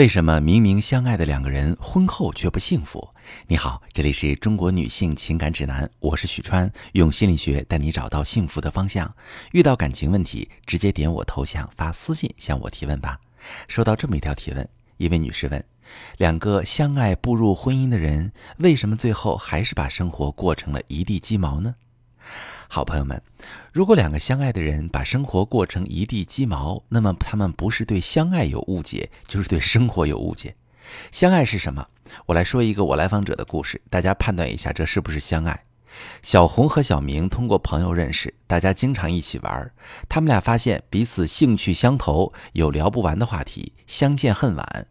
为什么明明相爱的两个人婚后却不幸福？你好，这里是中国女性情感指南，我是许川，用心理学带你找到幸福的方向。遇到感情问题，直接点我头像发私信向我提问吧。收到这么一条提问，一位女士问：两个相爱步入婚姻的人，为什么最后还是把生活过成了一地鸡毛呢？好朋友们，如果两个相爱的人把生活过成一地鸡毛，那么他们不是对相爱有误解，就是对生活有误解。相爱是什么？我来说一个我来访者的故事，大家判断一下这是不是相爱。小红和小明通过朋友认识，大家经常一起玩。他们俩发现彼此兴趣相投，有聊不完的话题，相见恨晚。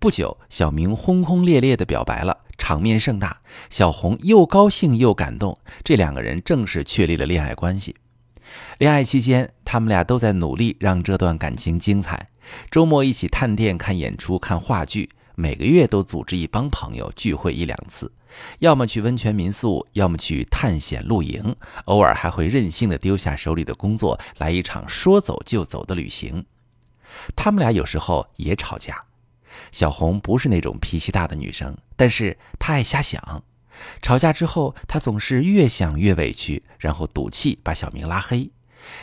不久，小明轰轰烈烈地表白了。场面盛大，小红又高兴又感动，这两个人正式确立了恋爱关系。恋爱期间，他们俩都在努力让这段感情精彩。周末一起探店、看演出、看话剧，每个月都组织一帮朋友聚会一两次，要么去温泉民宿，要么去探险露营，偶尔还会任性的丢下手里的工作，来一场说走就走的旅行。他们俩有时候也吵架。小红不是那种脾气大的女生，但是她爱瞎想。吵架之后，她总是越想越委屈，然后赌气把小明拉黑。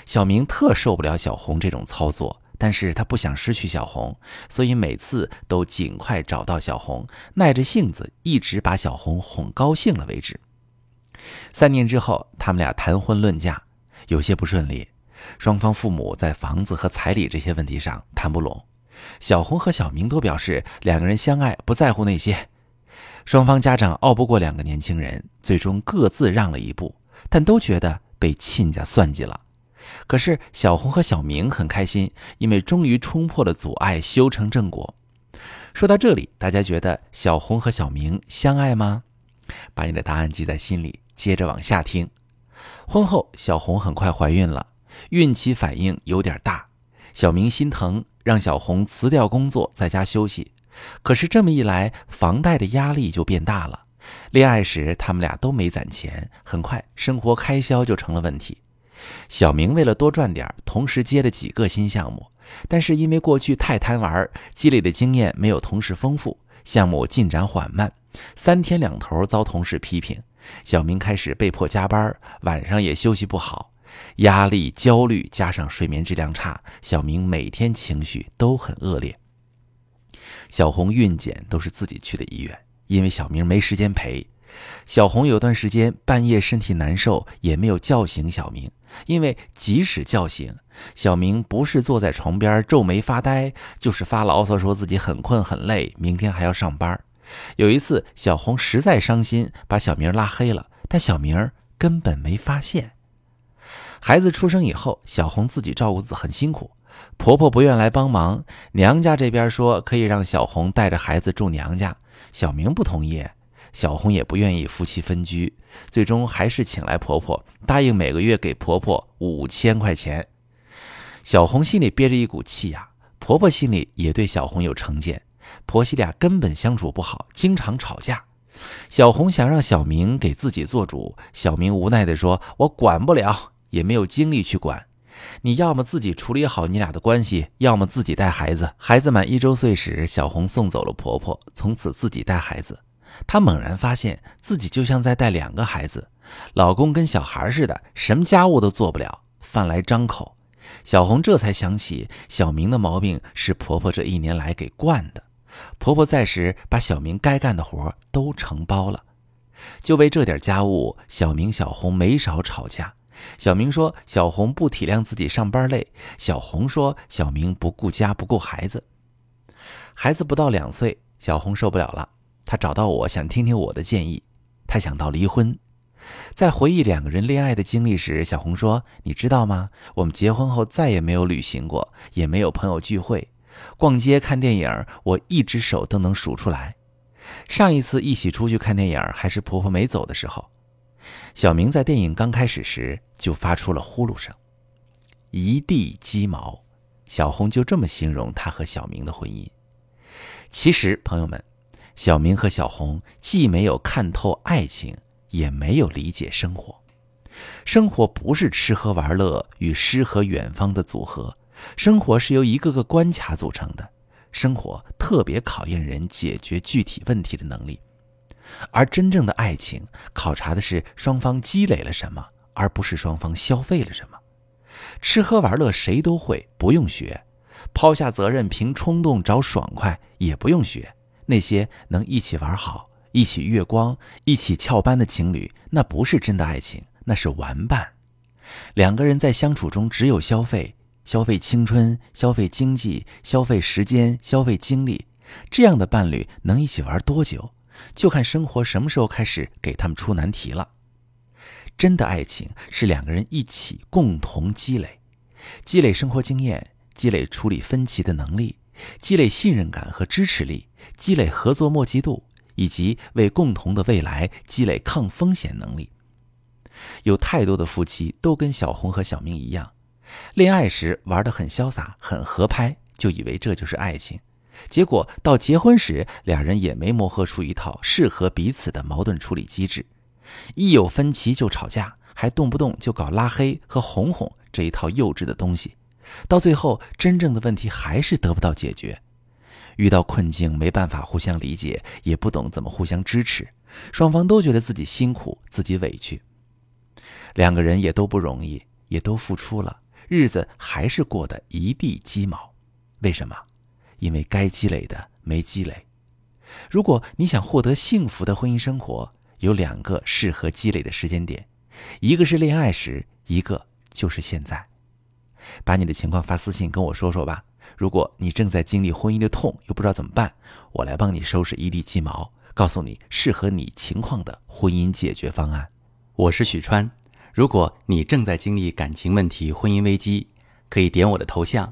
小明特受不了小红这种操作，但是他不想失去小红，所以每次都尽快找到小红，耐着性子一直把小红哄高兴了为止。三年之后，他们俩谈婚论嫁，有些不顺利，双方父母在房子和彩礼这些问题上谈不拢。小红和小明都表示两个人相爱，不在乎那些。双方家长拗不过两个年轻人，最终各自让了一步，但都觉得被亲家算计了。可是小红和小明很开心，因为终于冲破了阻碍，修成正果。说到这里，大家觉得小红和小明相爱吗？把你的答案记在心里，接着往下听。婚后，小红很快怀孕了，孕期反应有点大，小明心疼。让小红辞掉工作，在家休息。可是这么一来，房贷的压力就变大了。恋爱时，他们俩都没攒钱，很快生活开销就成了问题。小明为了多赚点，同时接了几个新项目，但是因为过去太贪玩，积累的经验没有同事丰富，项目进展缓慢，三天两头遭同事批评。小明开始被迫加班，晚上也休息不好。压力、焦虑加上睡眠质量差，小明每天情绪都很恶劣。小红孕检都是自己去的医院，因为小明没时间陪。小红有段时间半夜身体难受，也没有叫醒小明，因为即使叫醒小明，不是坐在床边皱眉发呆，就是发牢骚，说自己很困很累，明天还要上班。有一次，小红实在伤心，把小明拉黑了，但小明根本没发现。孩子出生以后，小红自己照顾子很辛苦，婆婆不愿来帮忙，娘家这边说可以让小红带着孩子住娘家，小明不同意，小红也不愿意夫妻分居，最终还是请来婆婆，答应每个月给婆婆五千块钱。小红心里憋着一股气呀，婆婆心里也对小红有成见，婆媳俩根本相处不好，经常吵架。小红想让小明给自己做主，小明无奈地说：“我管不了。”也没有精力去管，你要么自己处理好你俩的关系，要么自己带孩子。孩子满一周岁时，小红送走了婆婆，从此自己带孩子。她猛然发现自己就像在带两个孩子，老公跟小孩似的，什么家务都做不了，饭来张口。小红这才想起小明的毛病是婆婆这一年来给惯的，婆婆在时把小明该干的活都承包了，就为这点家务，小明小红没少吵架。小明说：“小红不体谅自己上班累。”小红说：“小明不顾家不顾孩子。”孩子不到两岁，小红受不了了，她找到我想听听我的建议。她想到离婚。在回忆两个人恋爱的经历时，小红说：“你知道吗？我们结婚后再也没有旅行过，也没有朋友聚会，逛街看电影，我一只手都能数出来。上一次一起出去看电影，还是婆婆没走的时候。”小明在电影刚开始时就发出了呼噜声，一地鸡毛。小红就这么形容他和小明的婚姻。其实，朋友们，小明和小红既没有看透爱情，也没有理解生活。生活不是吃喝玩乐与诗和远方的组合，生活是由一个个关卡组成的。生活特别考验人解决具体问题的能力，而真正的爱情考察的是双方积累了什么，而不是双方消费了什么。吃喝玩乐谁都会，不用学；抛下责任凭冲动找爽快也不用学。那些能一起玩好、一起月光、一起翘班的情侣，那不是真的爱情，那是玩伴。两个人在相处中只有消费。消费青春，消费经济，消费时间，消费精力，这样的伴侣能一起玩多久，就看生活什么时候开始给他们出难题了。真的爱情是两个人一起共同积累，积累生活经验，积累处理分歧的能力，积累信任感和支持力，积累合作默契度，以及为共同的未来积累抗风险能力。有太多的夫妻都跟小红和小明一样。恋爱时玩得很潇洒，很合拍，就以为这就是爱情。结果到结婚时，两人也没磨合出一套适合彼此的矛盾处理机制，一有分歧就吵架，还动不动就搞拉黑和哄哄这一套幼稚的东西。到最后，真正的问题还是得不到解决。遇到困境没办法互相理解，也不懂怎么互相支持，双方都觉得自己辛苦，自己委屈。两个人也都不容易，也都付出了。日子还是过得一地鸡毛，为什么？因为该积累的没积累。如果你想获得幸福的婚姻生活，有两个适合积累的时间点，一个是恋爱时，一个就是现在。把你的情况发私信跟我说说吧。如果你正在经历婚姻的痛，又不知道怎么办，我来帮你收拾一地鸡毛，告诉你适合你情况的婚姻解决方案。我是许川。如果你正在经历感情问题、婚姻危机，可以点我的头像，